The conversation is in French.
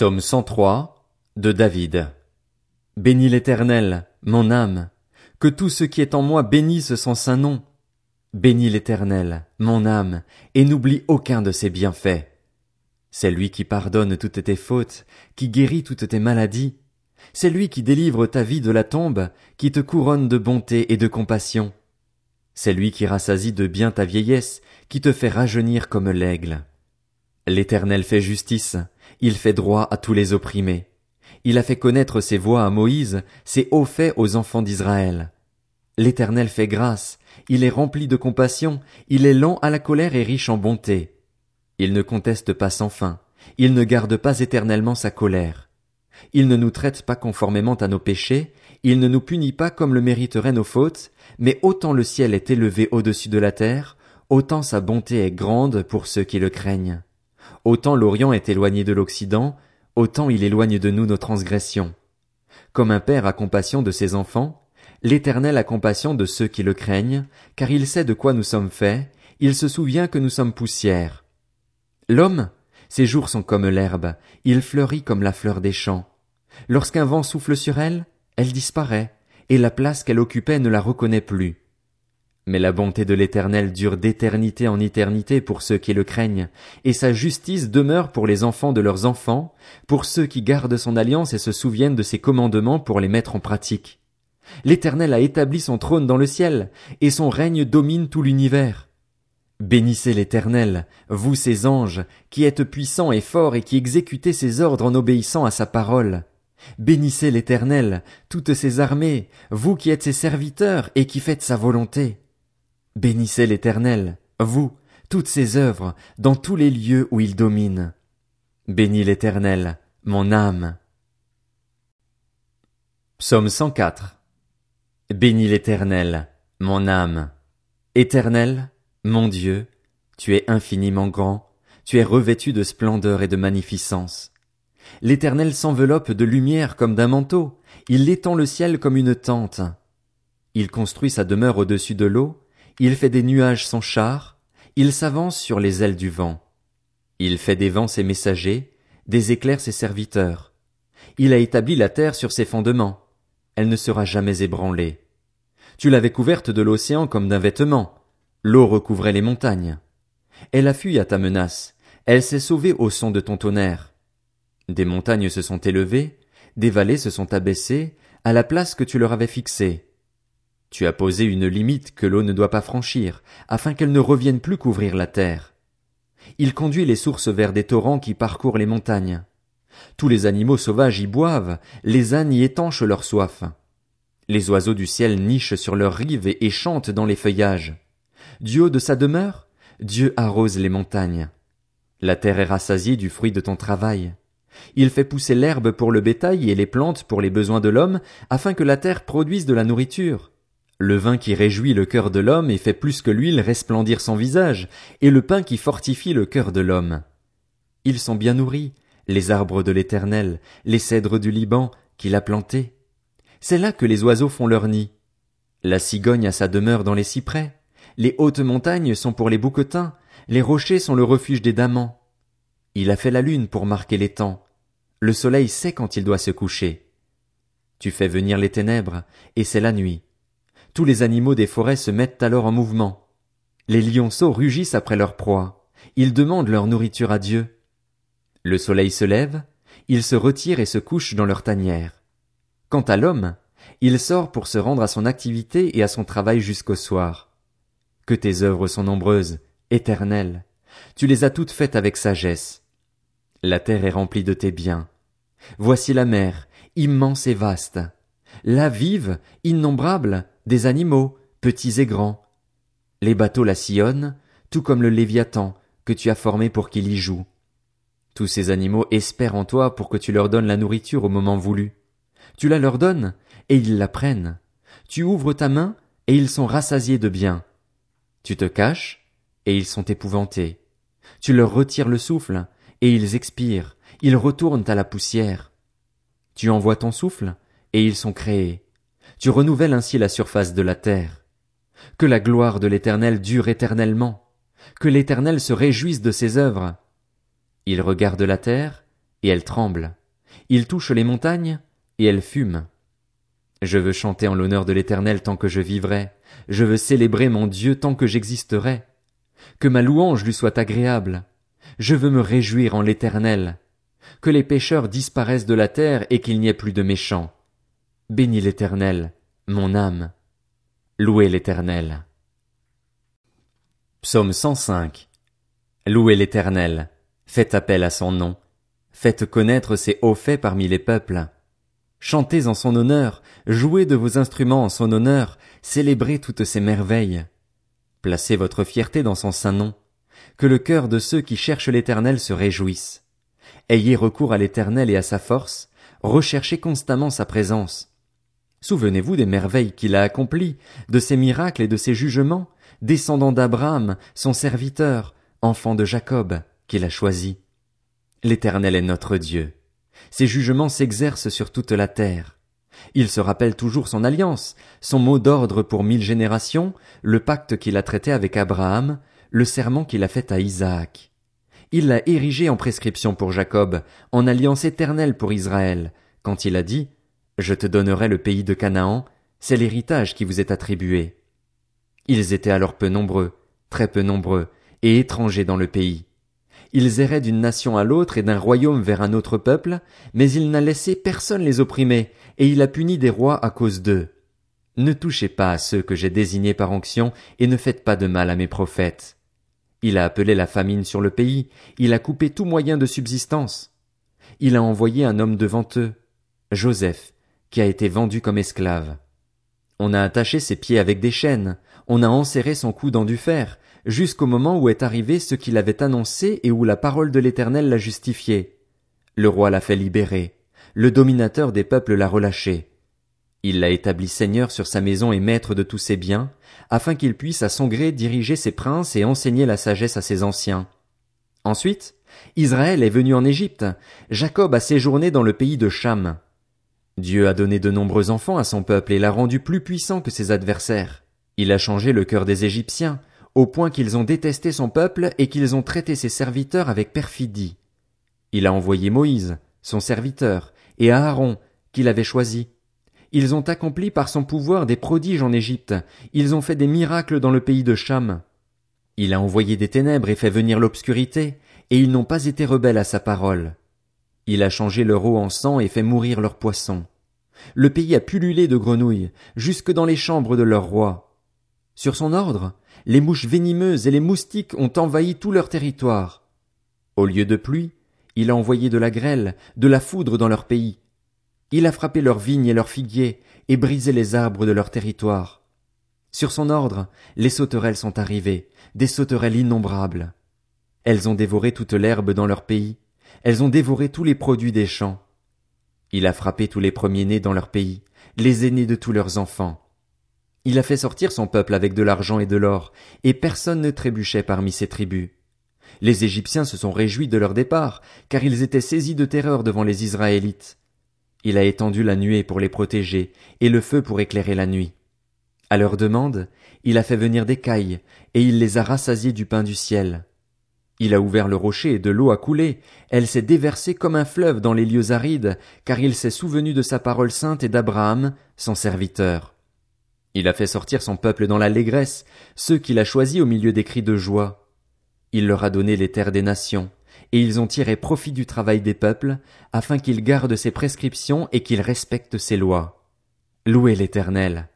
Psaume 103 de David. Bénis l'Éternel, mon âme. Que tout ce qui est en moi bénisse son saint nom. Bénis l'Éternel, mon âme, et n'oublie aucun de ses bienfaits. C'est lui qui pardonne toutes tes fautes, qui guérit toutes tes maladies. C'est lui qui délivre ta vie de la tombe, qui te couronne de bonté et de compassion. C'est lui qui rassasie de bien ta vieillesse, qui te fait rajeunir comme l'aigle. L'Éternel fait justice, il fait droit à tous les opprimés. Il a fait connaître ses voies à Moïse, ses hauts faits aux enfants d'Israël. L'Éternel fait grâce, il est rempli de compassion, il est lent à la colère et riche en bonté. Il ne conteste pas sans fin, il ne garde pas éternellement sa colère. Il ne nous traite pas conformément à nos péchés, il ne nous punit pas comme le mériteraient nos fautes, mais autant le ciel est élevé au-dessus de la terre, autant sa bonté est grande pour ceux qui le craignent. Autant l'Orient est éloigné de l'Occident, autant il éloigne de nous nos transgressions. Comme un père a compassion de ses enfants, l'Éternel a compassion de ceux qui le craignent, car il sait de quoi nous sommes faits, il se souvient que nous sommes poussière. L'homme, ses jours sont comme l'herbe, il fleurit comme la fleur des champs. Lorsqu'un vent souffle sur elle, elle disparaît, et la place qu'elle occupait ne la reconnaît plus. Mais la bonté de l'Éternel dure d'éternité en éternité pour ceux qui le craignent, et sa justice demeure pour les enfants de leurs enfants, pour ceux qui gardent son alliance et se souviennent de ses commandements pour les mettre en pratique. L'Éternel a établi son trône dans le ciel, et son règne domine tout l'univers. Bénissez l'Éternel, vous ses anges, qui êtes puissants et forts et qui exécutez ses ordres en obéissant à sa parole. Bénissez l'Éternel, toutes ses armées, vous qui êtes ses serviteurs et qui faites sa volonté. Bénissez l'Éternel, vous, toutes ses œuvres, dans tous les lieux où il domine. Bénis l'Éternel, mon âme. Psaume 104. Bénis l'Éternel, mon âme. Éternel, mon Dieu, tu es infiniment grand, tu es revêtu de splendeur et de magnificence. L'Éternel s'enveloppe de lumière comme d'un manteau, il étend le ciel comme une tente. Il construit sa demeure au-dessus de l'eau, il fait des nuages son char, il s'avance sur les ailes du vent. Il fait des vents ses messagers, des éclairs ses serviteurs. Il a établi la terre sur ses fondements. Elle ne sera jamais ébranlée. Tu l'avais couverte de l'océan comme d'un vêtement. L'eau recouvrait les montagnes. Elle a fui à ta menace. Elle s'est sauvée au son de ton tonnerre. Des montagnes se sont élevées, des vallées se sont abaissées, à la place que tu leur avais fixée. Tu as posé une limite que l'eau ne doit pas franchir, afin qu'elle ne revienne plus couvrir la terre. Il conduit les sources vers des torrents qui parcourent les montagnes. Tous les animaux sauvages y boivent, les ânes y étanchent leur soif. Les oiseaux du ciel nichent sur leurs rives et chantent dans les feuillages. Du haut de sa demeure, Dieu arrose les montagnes. La terre est rassasiée du fruit de ton travail. Il fait pousser l'herbe pour le bétail et les plantes pour les besoins de l'homme, afin que la terre produise de la nourriture. Le vin qui réjouit le cœur de l'homme et fait plus que l'huile resplendir son visage, et le pain qui fortifie le cœur de l'homme. Ils sont bien nourris, les arbres de l'éternel, les cèdres du Liban, qu'il a plantés. C'est là que les oiseaux font leur nid. La cigogne a sa demeure dans les cyprès. Les hautes montagnes sont pour les bouquetins, les rochers sont le refuge des damans. Il a fait la lune pour marquer les temps. Le soleil sait quand il doit se coucher. Tu fais venir les ténèbres, et c'est la nuit. Tous les animaux des forêts se mettent alors en mouvement. Les lionceaux rugissent après leur proie. Ils demandent leur nourriture à Dieu. Le soleil se lève, ils se retirent et se couchent dans leur tanière. Quant à l'homme, il sort pour se rendre à son activité et à son travail jusqu'au soir. Que tes œuvres sont nombreuses, éternelles. Tu les as toutes faites avec sagesse. La terre est remplie de tes biens. Voici la mer, immense et vaste. La vive, innombrable, des animaux, petits et grands. Les bateaux la sillonnent, tout comme le Léviathan, que tu as formé pour qu'il y joue. Tous ces animaux espèrent en toi pour que tu leur donnes la nourriture au moment voulu. Tu la leur donnes, et ils la prennent. Tu ouvres ta main, et ils sont rassasiés de bien. Tu te caches, et ils sont épouvantés. Tu leur retires le souffle, et ils expirent, ils retournent à la poussière. Tu envoies ton souffle, et ils sont créés. Tu renouvelles ainsi la surface de la terre. Que la gloire de l'Éternel dure éternellement. Que l'Éternel se réjouisse de ses œuvres. Il regarde la terre, et elles tremblent. Il touche les montagnes, et elles fument. Je veux chanter en l'honneur de l'Éternel tant que je vivrai. Je veux célébrer mon Dieu tant que j'existerai. Que ma louange lui soit agréable. Je veux me réjouir en l'Éternel. Que les pécheurs disparaissent de la terre et qu'il n'y ait plus de méchants. Bénis l'Éternel, mon âme. Louez l'Éternel. Psaume 105. Louez l'Éternel. Faites appel à son nom. Faites connaître ses hauts faits parmi les peuples. Chantez en son honneur, jouez de vos instruments en son honneur, célébrez toutes ses merveilles. Placez votre fierté dans son saint nom. Que le cœur de ceux qui cherchent l'Éternel se réjouisse. Ayez recours à l'Éternel et à sa force, recherchez constamment sa présence. Souvenez-vous des merveilles qu'il a accomplies, de ses miracles et de ses jugements, descendant d'Abraham, son serviteur, enfant de Jacob, qu'il a choisi. L'Éternel est notre Dieu. Ses jugements s'exercent sur toute la terre. Il se rappelle toujours son alliance, son mot d'ordre pour mille générations, le pacte qu'il a traité avec Abraham, le serment qu'il a fait à Isaac. Il l'a érigé en prescription pour Jacob, en alliance éternelle pour Israël, quand il a dit, Je te donnerai le pays de Canaan, c'est l'héritage qui vous est attribué. Ils étaient alors peu nombreux, très peu nombreux, et étrangers dans le pays. Ils erraient d'une nation à l'autre et d'un royaume vers un autre peuple, mais il n'a laissé personne les opprimer, et il a puni des rois à cause d'eux. Ne touchez pas à ceux que j'ai désignés par onction, et ne faites pas de mal à mes prophètes. Il a appelé la famine sur le pays, il a coupé tout moyen de subsistance. Il a envoyé un homme devant eux, Joseph, qui a été vendu comme esclave. On a attaché ses pieds avec des chaînes, on a enserré son cou dans du fer, jusqu'au moment où est arrivé ce qu'il avait annoncé et où la parole de l'Éternel l'a justifié. Le roi l'a fait libérer, le dominateur des peuples l'a relâché. Il l'a établi seigneur sur sa maison et maître de tous ses biens, afin qu'il puisse à son gré diriger ses princes et enseigner la sagesse à ses anciens. Ensuite, Israël est venu en Égypte, Jacob a séjourné dans le pays de Cham. Dieu a donné de nombreux enfants à son peuple et l'a rendu plus puissant que ses adversaires. Il a changé le cœur des Égyptiens, au point qu'ils ont détesté son peuple et qu'ils ont traité ses serviteurs avec perfidie. Il a envoyé Moïse, son serviteur, et Aaron, qu'il avait choisi. Ils ont accompli par son pouvoir des prodiges en Égypte, ils ont fait des miracles dans le pays de Cham. Il a envoyé des ténèbres et fait venir l'obscurité, et ils n'ont pas été rebelles à sa parole. Il a changé leur eau en sang et fait mourir leurs poissons. Le pays a pullulé de grenouilles, jusque dans les chambres de leur roi. Sur son ordre, les mouches venimeuses et les moustiques ont envahi tout leur territoire. Au lieu de pluie, il a envoyé de la grêle, de la foudre dans leur pays. Il a frappé leurs vignes et leurs figuiers, et brisé les arbres de leur territoire. Sur son ordre, les sauterelles sont arrivées, des sauterelles innombrables. Elles ont dévoré toute l'herbe dans leur pays, elles ont dévoré tous les produits des champs. Il a frappé tous les premiers-nés dans leur pays, les aînés de tous leurs enfants. Il a fait sortir son peuple avec de l'argent et de l'or, et personne ne trébuchait parmi ses tribus. Les Égyptiens se sont réjouis de leur départ, car ils étaient saisis de terreur devant les Israélites. Il a étendu la nuée pour les protéger, et le feu pour éclairer la nuit. À leur demande, il a fait venir des cailles, et il les a rassasiés du pain du ciel. Il a ouvert le rocher et de l'eau a coulé, elle s'est déversée comme un fleuve dans les lieux arides, car il s'est souvenu de sa parole sainte et d'Abraham, son serviteur. Il a fait sortir son peuple dans l'allégresse, ceux qu'il a choisis au milieu des cris de joie. Il leur a donné les terres des nations, et ils ont tiré profit du travail des peuples, afin qu'ils gardent ses prescriptions et qu'ils respectent ses lois. Louez l'Éternel.